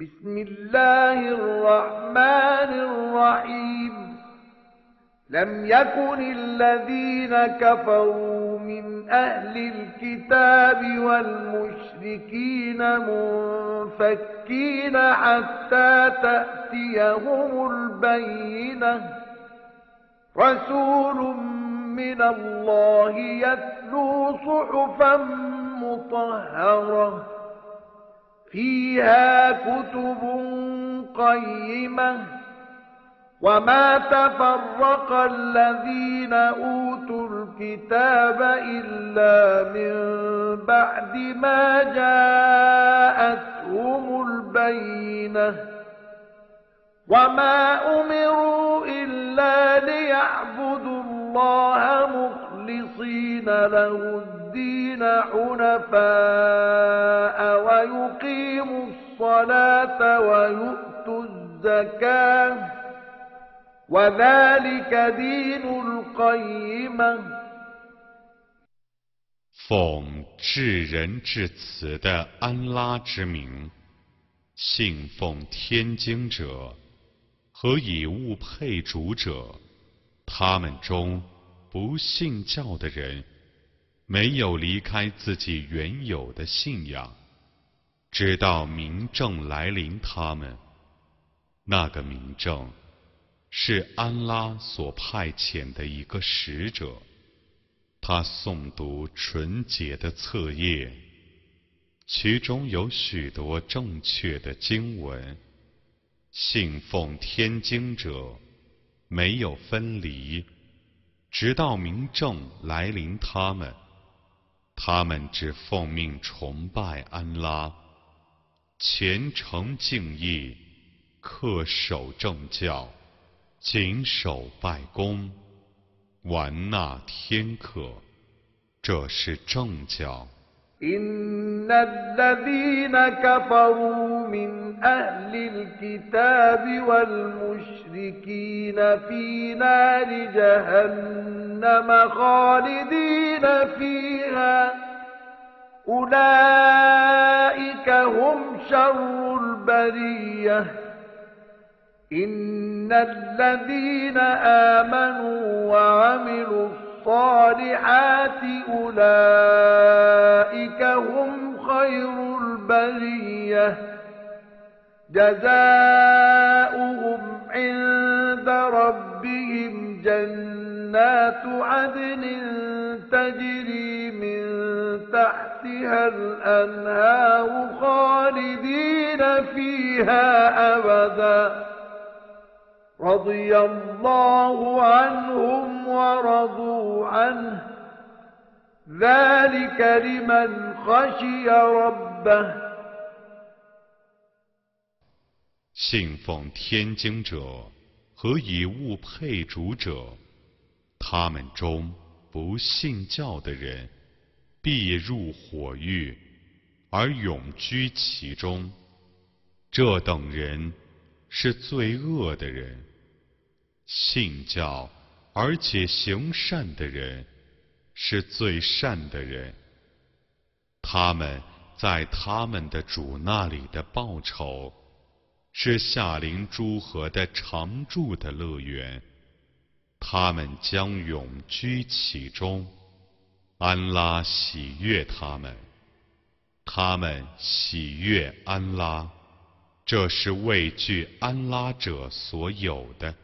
بسم الله الرحمن الرحيم. لم يكن الذين كفروا من أهل الكتاب والمشركين منفكين حتى تأتيهم البينة. رسول من الله يتلو صحفا مطهرة. فيها كتب قيمة وما تفرق الذين أوتوا الكتاب إلا من بعد ما جاءتهم البينة وما أمروا إلا ليعبدوا الله مخلصين له الدين حنفاء ويقيموا الصلاة ويؤتوا الزكاة وذلك دين القيمة 奉至仁至慈的安拉之名，信奉天经者和以物配主者，他们中 不信教的人，没有离开自己原有的信仰，直到明证来临他们。那个明证，是安拉所派遣的一个使者。他诵读纯洁的册页，其中有许多正确的经文。信奉天经者没有分离，直到明正来临他们。他们只奉命崇拜安拉，虔诚敬意，恪守正教，谨守拜功。完纳天课，这是正教。إن الذين كفروا من أهل الكتاب والمشركين في نار جهنم خالدين فيها أولئك هم شر البريه إن الذين آمنوا وعملوا الصالحات أولئك هم خير البرية. جزاؤهم عند ربهم جنات عدن تجري من تحتها الأنهار خالدين فيها أبداً. رضي الله عنهم ورضوا عنه. ذلك لمن خشي ربه 信奉天经者和以物配主者，他们中不信教的人必入火狱，而永居其中。这等人。是最恶的人，信教而且行善的人 是最善的人。他们在他们的主那里的报酬是夏林诸河的常住的乐园，他们将永居其中。安拉喜悦他们，他们喜悦安拉。这是畏惧安拉者所有的。